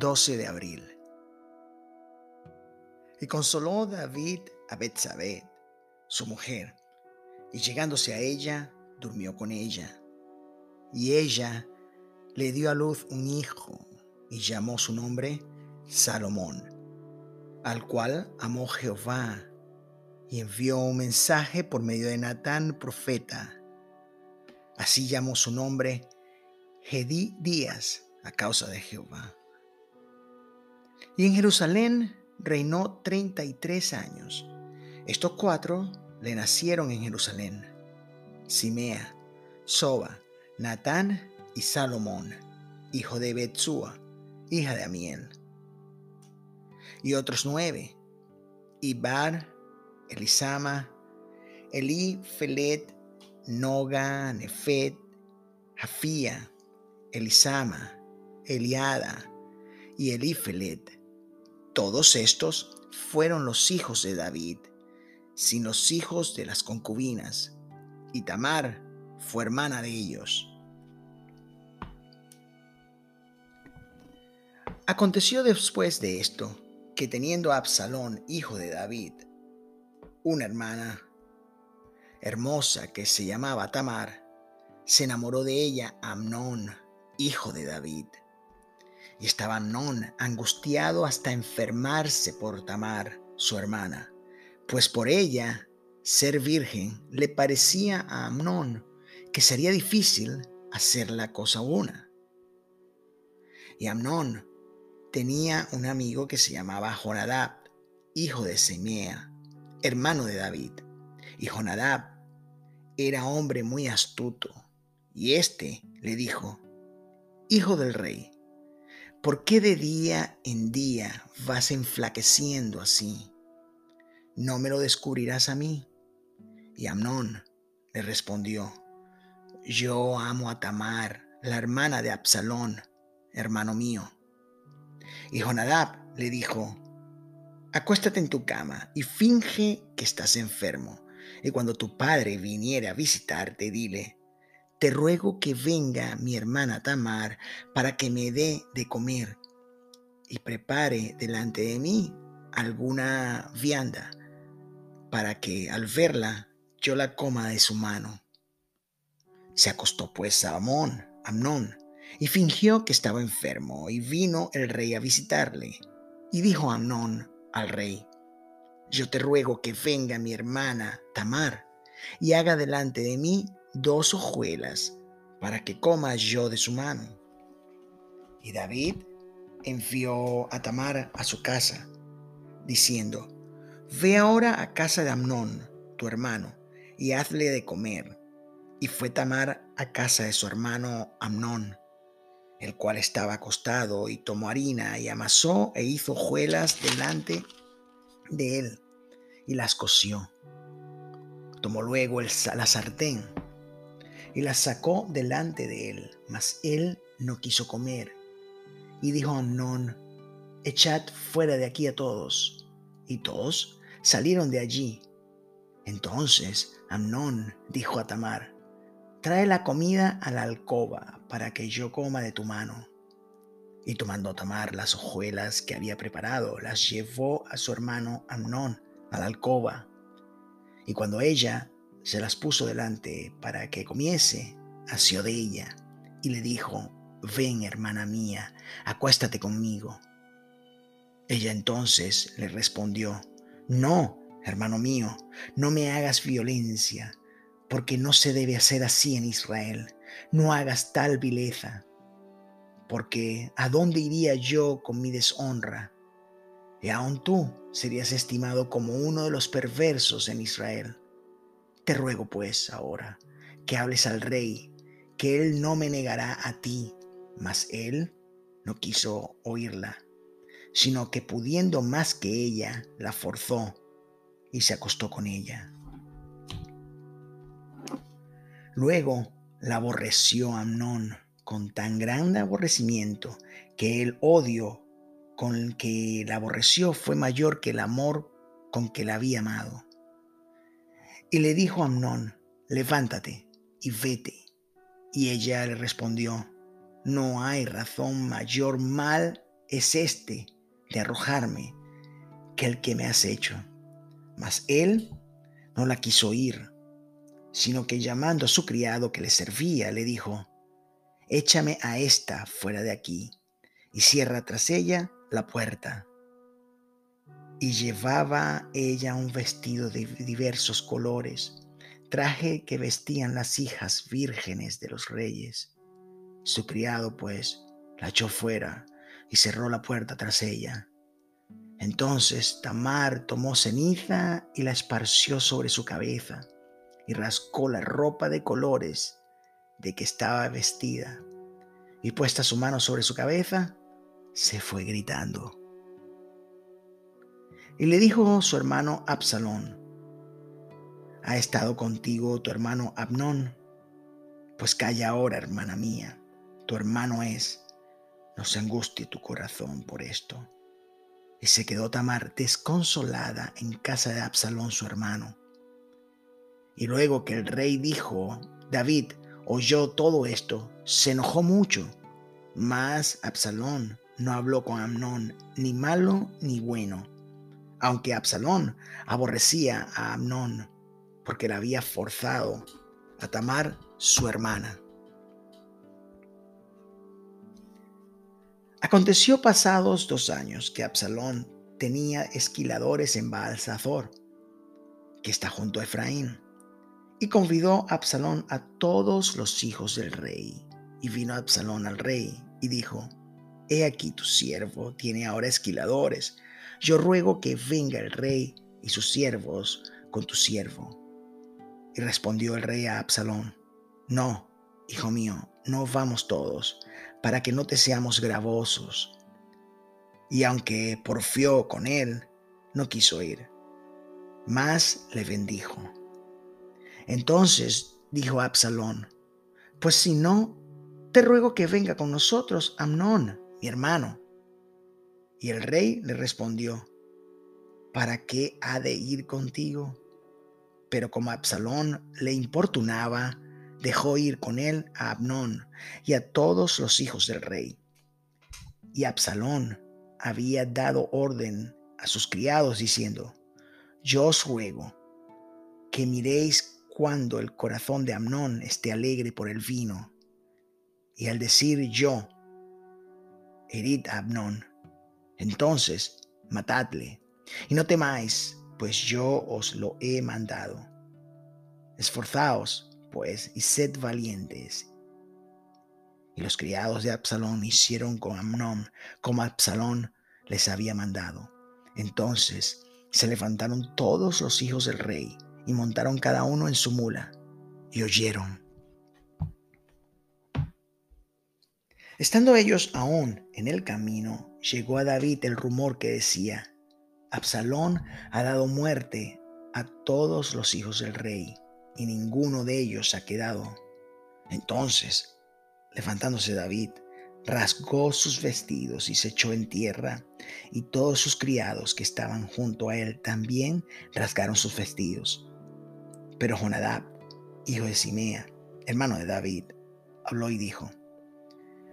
12 de abril. Y consoló David a Betsabé, su mujer, y llegándose a ella, durmió con ella. Y ella le dio a luz un hijo y llamó su nombre Salomón, al cual amó Jehová y envió un mensaje por medio de Natán, profeta. Así llamó su nombre Gedí Díaz a causa de Jehová. Y en Jerusalén reinó 33 años. Estos cuatro le nacieron en Jerusalén. Simea, Soba, Natán y Salomón, hijo de Betsúa, hija de Amiel. Y otros nueve, Ibar, Elisama, Eli, Felet, Noga, Nefet, Jafía, Elisama, Eliada y Elifelet. Todos estos fueron los hijos de David, sin los hijos de las concubinas, y Tamar fue hermana de ellos. Aconteció después de esto que teniendo Absalón, hijo de David, una hermana hermosa que se llamaba Tamar, se enamoró de ella Amnón, hijo de David. Y estaba Amnón angustiado hasta enfermarse por Tamar, su hermana, pues por ella, ser virgen, le parecía a Amnón que sería difícil hacer la cosa una. Y Amnón tenía un amigo que se llamaba Jonadab, hijo de Semea, hermano de David. Y Jonadab era hombre muy astuto, y éste le dijo, Hijo del rey, ¿por qué de día en día vas enflaqueciendo así? ¿No me lo descubrirás a mí? Y Amnón le respondió, Yo amo a Tamar, la hermana de Absalón, hermano mío. Y Jonadab le dijo, Acuéstate en tu cama y finge que estás enfermo. Y cuando tu padre viniere a visitarte, dile, te ruego que venga mi hermana Tamar para que me dé de comer y prepare delante de mí alguna vianda para que al verla yo la coma de su mano. Se acostó pues a Amón, Amnón, y fingió que estaba enfermo, y vino el rey a visitarle. Y dijo Amnón al rey, yo te ruego que venga mi hermana Tamar y haga delante de mí dos hojuelas para que coma yo de su mano. Y David envió a Tamar a su casa, diciendo, Ve ahora a casa de Amnón, tu hermano, y hazle de comer. Y fue Tamar a casa de su hermano Amnón, el cual estaba acostado, y tomó harina, y amasó e hizo hojuelas delante de él, y las coció. Tomó luego el, la sartén y la sacó delante de él, mas él no quiso comer. Y dijo a Amnón, echad fuera de aquí a todos. Y todos salieron de allí. Entonces Amnón dijo a Tamar, trae la comida a la alcoba para que yo coma de tu mano. Y tomando Tamar las hojuelas que había preparado, las llevó a su hermano Amnón a la alcoba. Y cuando ella se las puso delante para que comiese, asió de ella y le dijo, ven hermana mía, acuéstate conmigo. Ella entonces le respondió, no, hermano mío, no me hagas violencia, porque no se debe hacer así en Israel, no hagas tal vileza, porque ¿a dónde iría yo con mi deshonra? Y aún tú serías estimado como uno de los perversos en Israel. Te ruego pues ahora que hables al rey, que él no me negará a ti, mas él no quiso oírla, sino que pudiendo más que ella, la forzó y se acostó con ella. Luego la aborreció Amnón con tan grande aborrecimiento que el odio con que la aborreció fue mayor que el amor con que la había amado. Y le dijo a Amnón, levántate y vete. Y ella le respondió, no hay razón mayor mal es este de arrojarme que el que me has hecho. Mas él no la quiso oír, sino que llamando a su criado que le servía, le dijo, Échame a esta fuera de aquí, y cierra tras ella la puerta. Y llevaba ella un vestido de diversos colores, traje que vestían las hijas vírgenes de los reyes. Su criado, pues, la echó fuera y cerró la puerta tras ella. Entonces Tamar tomó ceniza y la esparció sobre su cabeza y rascó la ropa de colores de que estaba vestida. Y puesta su mano sobre su cabeza, se fue gritando. Y le dijo su hermano Absalón, ¿ha estado contigo tu hermano Abnón? Pues calla ahora, hermana mía, tu hermano es, no se angustie tu corazón por esto. Y se quedó Tamar desconsolada en casa de Absalón su hermano. Y luego que el rey dijo, David oyó todo esto, se enojó mucho. Mas Absalón no habló con Amnón, ni malo ni bueno, aunque Absalón aborrecía a Amnón, porque le había forzado a Tamar su hermana. Aconteció pasados dos años que Absalón tenía esquiladores en Baalsazor, que está junto a Efraín, y convidó a Absalón a todos los hijos del rey. Y vino Absalón al rey y dijo, He aquí tu siervo tiene ahora esquiladores. Yo ruego que venga el rey y sus siervos con tu siervo. Y respondió el rey a Absalón, No, hijo mío, no vamos todos, para que no te seamos gravosos. Y aunque porfió con él, no quiso ir, mas le bendijo. Entonces dijo Absalón, pues si no, te ruego que venga con nosotros Amnón, mi hermano. Y el rey le respondió, ¿para qué ha de ir contigo? Pero como Absalón le importunaba, dejó ir con él a Abnón y a todos los hijos del rey. Y Absalón había dado orden a sus criados diciendo, yo os ruego que miréis cuando el corazón de Amnón esté alegre por el vino. Y al decir yo, herid a entonces matadle, y no temáis, pues yo os lo he mandado. Esforzaos pues, y sed valientes. Y los criados de Absalón hicieron con Amnón como Absalón les había mandado. Entonces se levantaron todos los hijos del rey y montaron cada uno en su mula y oyeron. Estando ellos aún en el camino, llegó a David el rumor que decía, Absalón ha dado muerte a todos los hijos del rey y ninguno de ellos ha quedado. Entonces, levantándose David, rasgó sus vestidos y se echó en tierra, y todos sus criados que estaban junto a él también rasgaron sus vestidos. Pero Jonadab, hijo de Simea, hermano de David, habló y dijo,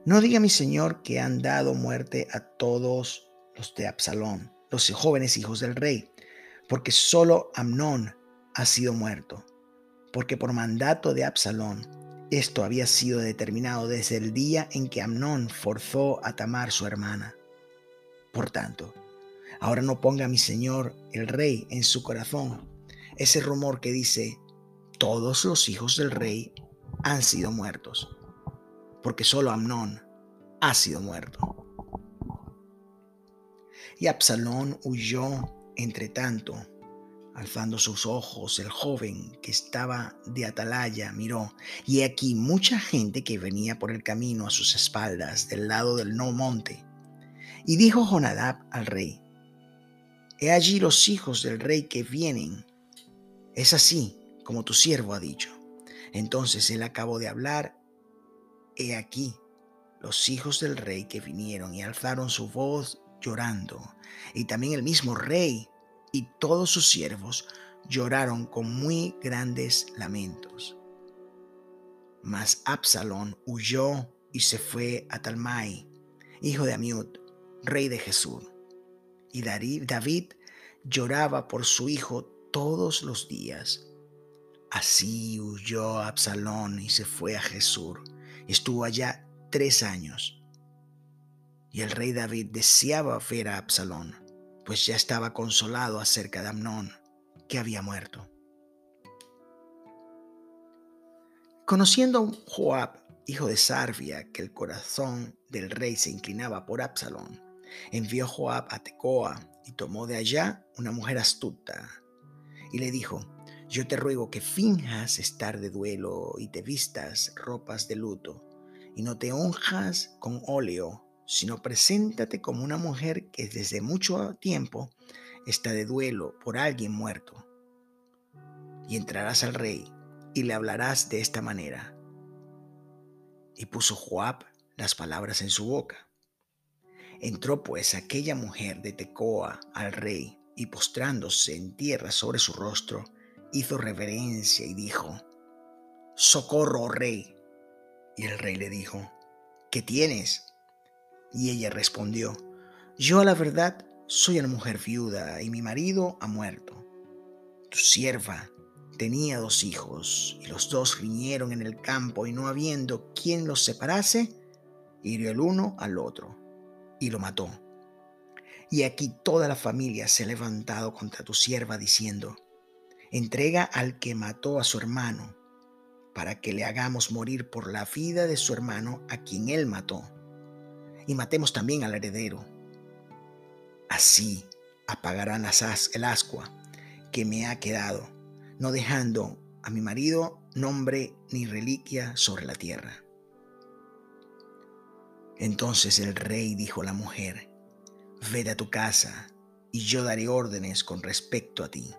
No diga mi señor que han dado muerte a todos los de Absalón, los jóvenes hijos del rey, porque solo Amnón ha sido muerto porque por mandato de Absalón esto había sido determinado desde el día en que Amnón forzó a Tamar su hermana. Por tanto, ahora no ponga mi señor el rey en su corazón ese rumor que dice, todos los hijos del rey han sido muertos, porque solo Amnón ha sido muerto. Y Absalón huyó entre tanto Alzando sus ojos, el joven que estaba de atalaya miró, y aquí mucha gente que venía por el camino a sus espaldas del lado del no monte. Y dijo Jonadab al rey, He allí los hijos del rey que vienen. Es así como tu siervo ha dicho. Entonces él acabó de hablar, He aquí los hijos del rey que vinieron y alzaron su voz llorando. Y también el mismo rey y todos sus siervos lloraron con muy grandes lamentos. Mas Absalón huyó y se fue a Talmai, hijo de Amiud, rey de Jesús. Y David lloraba por su hijo todos los días. Así huyó Absalón y se fue a Jesús. Estuvo allá tres años. Y el rey David deseaba ver a Absalón, pues ya estaba consolado acerca de Amnón, que había muerto. Conociendo a Joab, hijo de Sarvia, que el corazón del rey se inclinaba por Absalón, envió Joab a Tecoa y tomó de allá una mujer astuta y le dijo, yo te ruego que finjas estar de duelo y te vistas ropas de luto y no te unjas con óleo, sino preséntate como una mujer que desde mucho tiempo está de duelo por alguien muerto. Y entrarás al rey y le hablarás de esta manera. Y puso Joab las palabras en su boca. Entró pues aquella mujer de Tecoa al rey y postrándose en tierra sobre su rostro, hizo reverencia y dijo, Socorro, rey. Y el rey le dijo, ¿qué tienes? Y ella respondió, Yo a la verdad soy una mujer viuda y mi marido ha muerto. Tu sierva tenía dos hijos y los dos riñeron en el campo y no habiendo quien los separase, hirió el uno al otro y lo mató. Y aquí toda la familia se ha levantado contra tu sierva diciendo, entrega al que mató a su hermano, para que le hagamos morir por la vida de su hermano a quien él mató, y matemos también al heredero. Así apagarán el ascua que me ha quedado no dejando a mi marido nombre ni reliquia sobre la tierra. Entonces el rey dijo a la mujer, Vete a tu casa y yo daré órdenes con respecto a ti.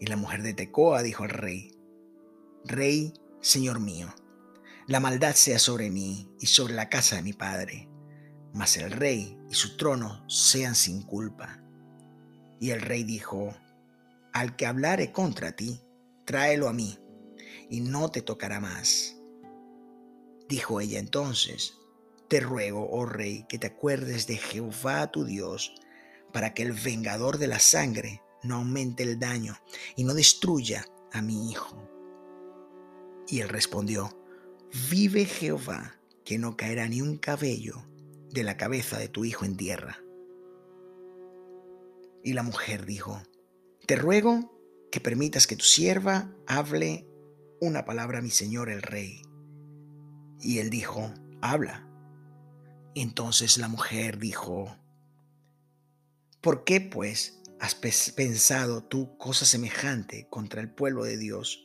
Y la mujer de Tecoa dijo al rey, Rey, señor mío, la maldad sea sobre mí y sobre la casa de mi padre, mas el rey y su trono sean sin culpa. Y el rey dijo, al que hablare contra ti, tráelo a mí, y no te tocará más. Dijo ella entonces, te ruego, oh rey, que te acuerdes de Jehová tu Dios, para que el vengador de la sangre no aumente el daño y no destruya a mi hijo. Y él respondió, vive Jehová, que no caerá ni un cabello de la cabeza de tu hijo en tierra. Y la mujer dijo, te ruego que permitas que tu sierva hable una palabra a mi señor el rey. Y él dijo, habla. Entonces la mujer dijo, ¿por qué pues has pensado tú cosa semejante contra el pueblo de Dios?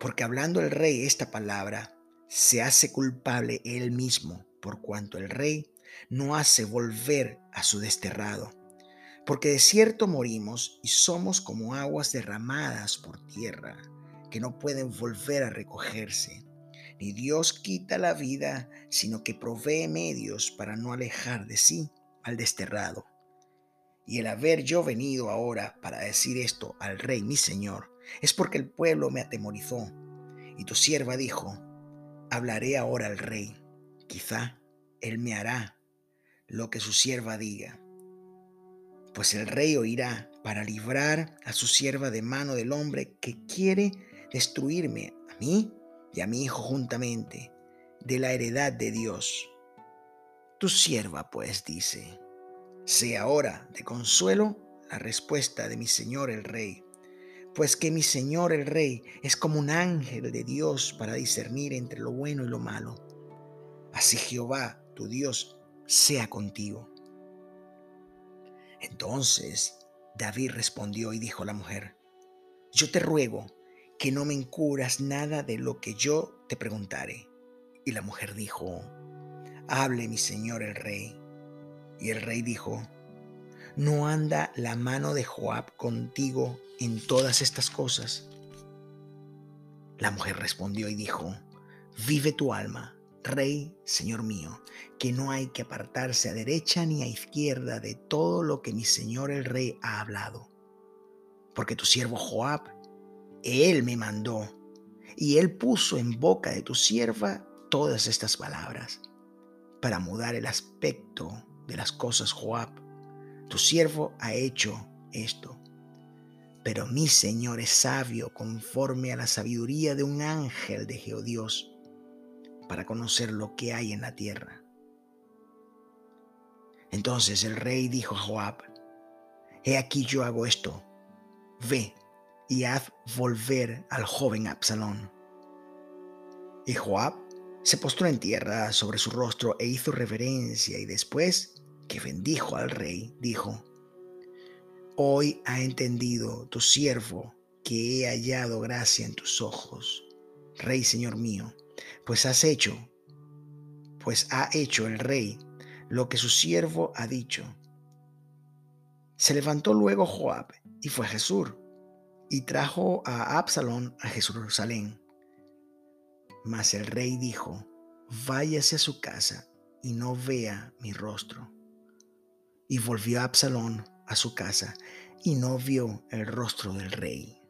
Porque hablando el rey esta palabra, se hace culpable él mismo, por cuanto el rey no hace volver a su desterrado porque de cierto morimos y somos como aguas derramadas por tierra, que no pueden volver a recogerse. Ni Dios quita la vida, sino que provee medios para no alejar de sí al desterrado. Y el haber yo venido ahora para decir esto al rey mi señor, es porque el pueblo me atemorizó. Y tu sierva dijo, hablaré ahora al rey, quizá él me hará lo que su sierva diga pues el rey oirá para librar a su sierva de mano del hombre que quiere destruirme a mí y a mi hijo juntamente de la heredad de Dios. Tu sierva pues dice, sea ahora de consuelo la respuesta de mi señor el rey, pues que mi señor el rey es como un ángel de Dios para discernir entre lo bueno y lo malo. Así Jehová, tu Dios, sea contigo. Entonces David respondió y dijo a la mujer, yo te ruego que no me encubras nada de lo que yo te preguntare. Y la mujer dijo, hable mi señor el rey. Y el rey dijo, ¿no anda la mano de Joab contigo en todas estas cosas? La mujer respondió y dijo, vive tu alma, Rey, Señor mío, que no hay que apartarse a derecha ni a izquierda de todo lo que mi Señor el Rey ha hablado. Porque tu siervo Joab, él me mandó, y él puso en boca de tu sierva todas estas palabras, para mudar el aspecto de las cosas, Joab. Tu siervo ha hecho esto. Pero mi Señor es sabio conforme a la sabiduría de un ángel de Jehová para conocer lo que hay en la tierra. Entonces el rey dijo a Joab, He aquí yo hago esto, ve y haz volver al joven Absalón. Y Joab se postró en tierra sobre su rostro e hizo reverencia y después que bendijo al rey, dijo, Hoy ha entendido tu siervo que he hallado gracia en tus ojos, rey señor mío, pues has hecho, pues ha hecho el rey lo que su siervo ha dicho. Se levantó luego Joab y fue a Jesús y trajo a Absalón a Jerusalén. Mas el rey dijo, váyase a su casa y no vea mi rostro. Y volvió Absalón a su casa y no vio el rostro del rey.